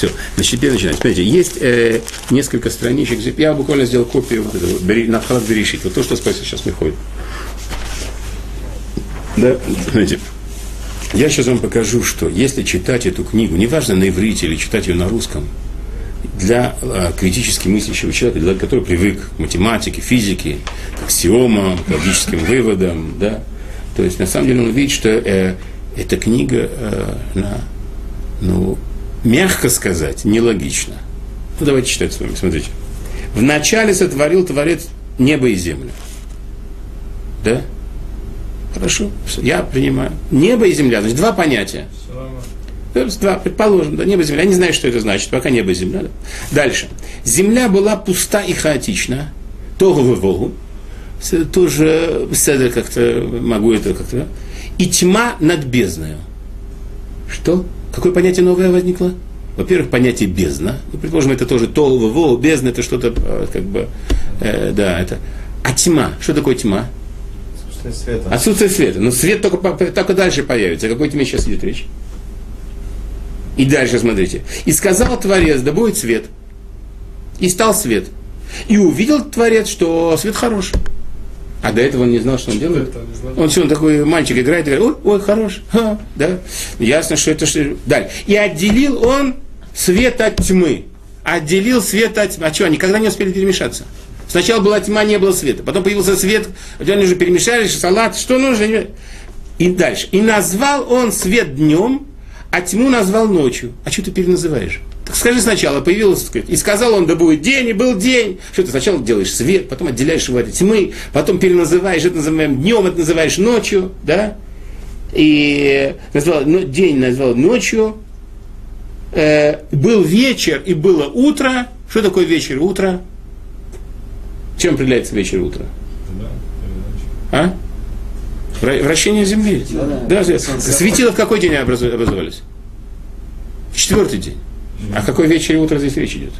Все, значит, теперь начинаем. Смотрите, есть э, несколько страничек. Я буквально сделал копию вот этого, бери, Натхалат Берешит. Вот то, что спросил сейчас Михой. Да, смотрите. Я сейчас вам покажу, что если читать эту книгу, неважно на иврите или читать ее на русском, для э, критически мыслящего человека, для который привык к математике, физике, к аксиомам, к логическим выводам, да, то есть на самом деле он видит, что э, эта книга, э, на, ну, мягко сказать, нелогична. Ну, давайте читать с вами, смотрите. Вначале сотворил Творец небо и землю. Да? Хорошо, я принимаю. Небо и земля, значит, два понятия. Два, предположим, да, небо и земля. Я не знаю, что это значит, пока небо и земля. Да. Дальше. Земля была пуста и хаотична. Тогу вовогу. Тоже седер как-то, могу это как-то. И тьма над бездною. Что? Какое понятие новое возникло? Во-первых, понятие бездна. Ну, предположим, это тоже толва, во, бездна, это что-то, э, как бы, э, да, это. А тьма, что такое тьма? Отсутствие света. Отсутствие света. Но свет только, только дальше появится. О какой тьме сейчас идет речь? И дальше смотрите. И сказал Творец, да будет свет. И стал свет. И увидел Творец, что свет хороший. А до этого он не знал, что он делает. Он все, он такой мальчик играет и говорит, ой, ой, хорош, ха, да. Ясно, что это что. Далее. И отделил он свет от тьмы. Отделил свет от тьмы. А что, они никогда не успели перемешаться? Сначала была тьма, не было света. Потом появился свет, они уже перемешались, салат, что нужно. И дальше. И назвал он свет днем, а тьму назвал ночью. А что ты переназываешь? Так скажи сначала, появился, сказать, и сказал он, да будет день, и был день. Что ты сначала делаешь свет, потом отделяешь его от тьмы, потом переназываешь, это называем днем, это называешь ночью, да? И назвал, ну, день назвал ночью, э, был вечер и было утро. Что такое вечер и утро? Чем определяется вечер и утро? А? Вращение Земли. Да, да. Светило в какой день образовались? В четвертый день. А какой вечер и утро здесь речь идет?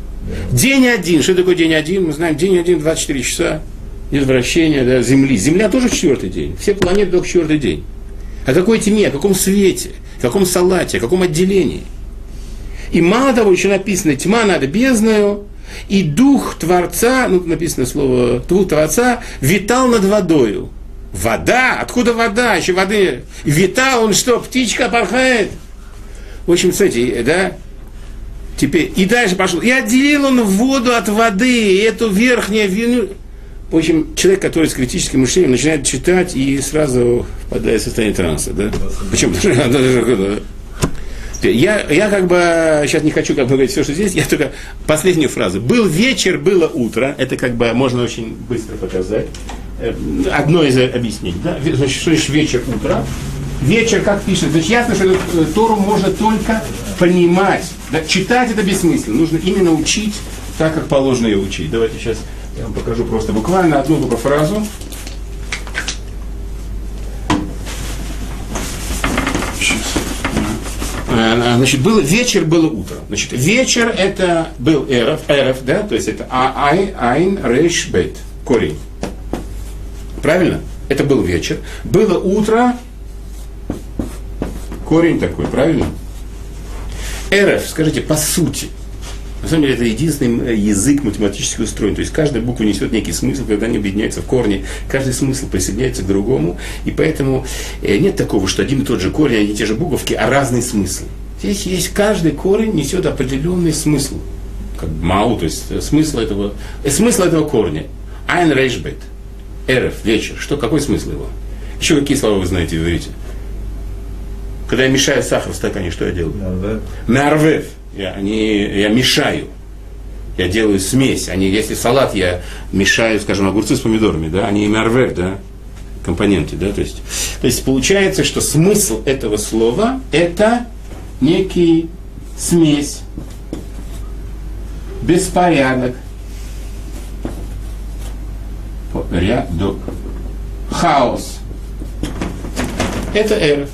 День один. Что такое день один? Мы знаем, день один, 24 часа. Нет вращения да, Земли. Земля тоже четвертый день. Все планеты только четвертый день. О какой тьме, о каком свете, о каком салате, о каком отделении. И мало того, еще написано, тьма над бездною, и дух Творца, ну, написано слово, дух Творца, витал над водою. Вода? Откуда вода? Еще воды. Витал он что, птичка порхает? В общем, кстати, да, Теперь, и дальше пошел. И отделил он воду от воды, и эту верхнюю вину. В общем, человек, который с критическим мышлением начинает читать и сразу впадает в состояние транса. Да? Почему? Я, я как бы сейчас не хочу как бы говорить все, что здесь, я только последнюю фразу. Был вечер, было утро. Это как бы можно очень быстро показать. Э, одно из объяснений. Да? Значит, что значит вечер, утро? вечер, как пишет, значит, ясно, что эту Тору можно только понимать. Да, читать это бессмысленно. Нужно именно учить так, как положено ее учить. Давайте сейчас я вам покажу просто буквально одну только фразу. Э, значит, был вечер, было утро. Значит, вечер это был эров, эров, да, то есть это а, ай, айн, рейш, бет, корень. Правильно? Это был вечер. Было утро, Корень такой, правильно? РФ, скажите, по сути, на самом деле это единственный э, язык математически устроен. То есть каждая буква несет некий смысл, когда они объединяются в корне. Каждый смысл присоединяется к другому. И поэтому э, нет такого, что один и тот же корень, одни и те же буковки, а разный смысл. Здесь есть каждый корень несет определенный смысл. Как мау, то есть э, смысл этого, смысл этого корня. Айн рейшбет. Эрф, вечер. Что, какой смысл его? Еще какие слова вы знаете в? Когда я мешаю сахар в стакане, что я делаю? Нарвев. Я, они, я мешаю. Я делаю смесь. Они, если салат я мешаю, скажем, огурцы с помидорами, да, они нарвев, да, компоненты, да, то есть, то есть получается, что смысл этого слова это некий смесь, беспорядок, рядок, хаос. Это эрф.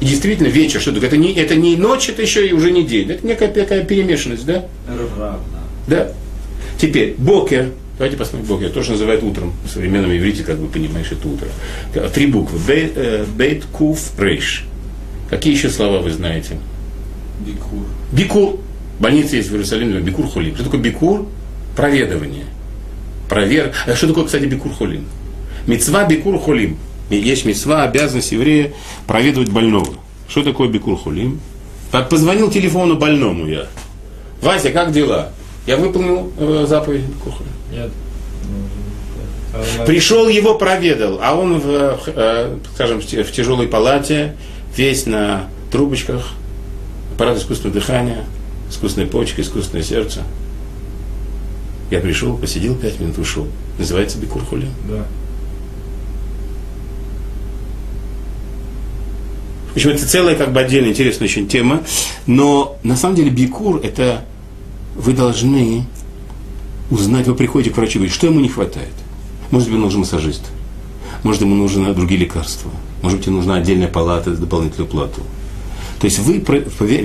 И действительно вечер, что такое? Это не, это не ночь, это еще и уже не день. Это некая такая перемешанность, да? Равно. Да. Теперь, бокер. Давайте посмотрим бокер. Тоже называют утром. В современном иврите, как вы понимаешь, это утро. Три буквы. Бейт, э, куф, рейш. Какие еще слова вы знаете? Бикур. Бикур. Больница есть в Иерусалиме, Бикур Хулим. Что такое Бикур? Проведывание. Провер... А что такое, кстати, Бикур Хулим? Мецва Бикур Хулим. Есть мецва, обязанность еврея проведывать больного. Что такое Бикур Хулим? Позвонил телефону больному я. Вася, как дела? Я выполнил э, заповедь Бикур Хулим. Нет. Пришел его проведал, а он, в, э, скажем, в тяжелой палате, весь на трубочках, аппарат искусственного дыхания, искусственная почка, искусственное сердце. Я пришел, посидел пять минут, ушел. Называется Бикур Хулим. Да. Общем, это целая как бы отдельная интересная очень тема. Но на самом деле Бикур это вы должны узнать, вы приходите к врачу и говорите, что ему не хватает. Может быть, ему нужен массажист. Может, ему нужны другие лекарства. Может быть, ему нужна отдельная палата за дополнительную плату. То есть вы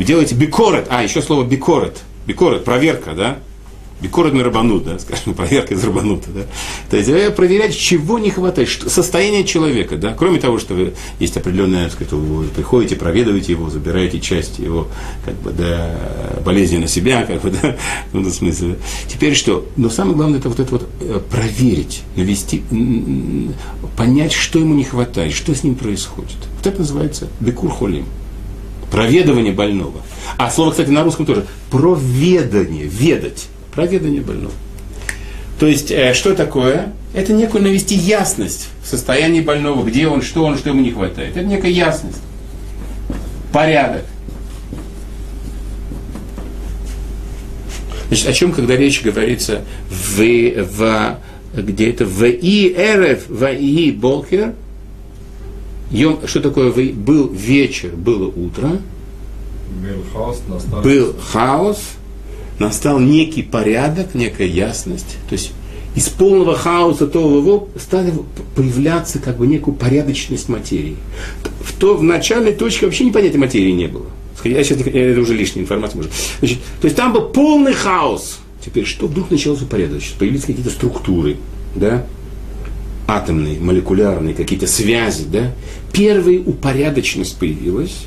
делаете бикорет, а, еще слово бикорет. Бикорет, проверка, да? Бикорет на рабанут, да, скажем, проверка из рабанута, да. То есть вы проверяете, чего не хватает, что, состояние человека, да. Кроме того, что вы, есть определенное, так сказать, вы приходите, проведываете его, забираете часть его, как бы, да, болезни на себя, как бы, да, в этом смысле. Теперь что? Но самое главное, это вот это вот э, проверить, навести, понять, что ему не хватает, что с ним происходит. Вот это называется бекур холим. Проведывание больного. А слово, кстати, на русском тоже. Проведание, ведать. Проведание больного. То есть, э, что такое? Это некую навести ясность в состоянии больного, где он, что он, что ему не хватает. Это некая ясность. Порядок. Значит, о чем, когда речь говорится в, в где это в и эрев, в и Йом, что такое вы- был вечер, было утро, Был хаос, был хаос, настал некий порядок, некая ясность. То есть из полного хаоса того его стали появляться как бы некую порядочность материи. В, то, в начальной точке вообще непонятия материи не было. Я сейчас, это уже лишняя информация. Может. Значит, то есть там был полный хаос. Теперь что вдруг началось упорядочиться? Появились какие-то структуры, да? атомные, молекулярные какие-то связи, да? Первая упорядоченность появилась,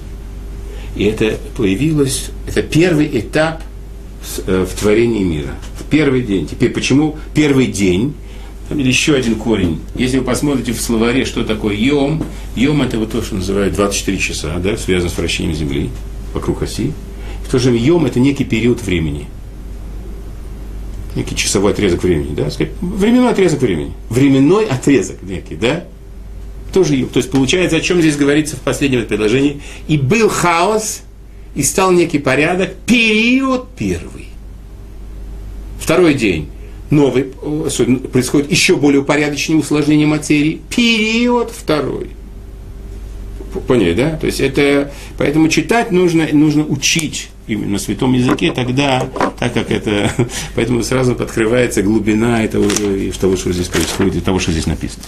и это появилось, это первый этап в творении мира. В первый день. Теперь почему первый день? Там еще один корень. Если вы посмотрите в словаре, что такое йом, йом это вот то, что называют 24 часа, да, связано с вращением Земли вокруг оси. В то же время йом это некий период времени. Некий часовой отрезок времени, да, временной отрезок времени. Временной отрезок некий, да, тоже йом. То есть получается, о чем здесь говорится в последнем предложении. И был хаос, и стал некий порядок, период первый. Второй день. Новый, происходит еще более упорядоченное усложнение материи. Период второй. Поняли, да? То есть это, поэтому читать нужно, нужно учить именно на святом языке, тогда, так как это, поэтому сразу открывается глубина этого, и того, что здесь происходит, и того, что здесь написано.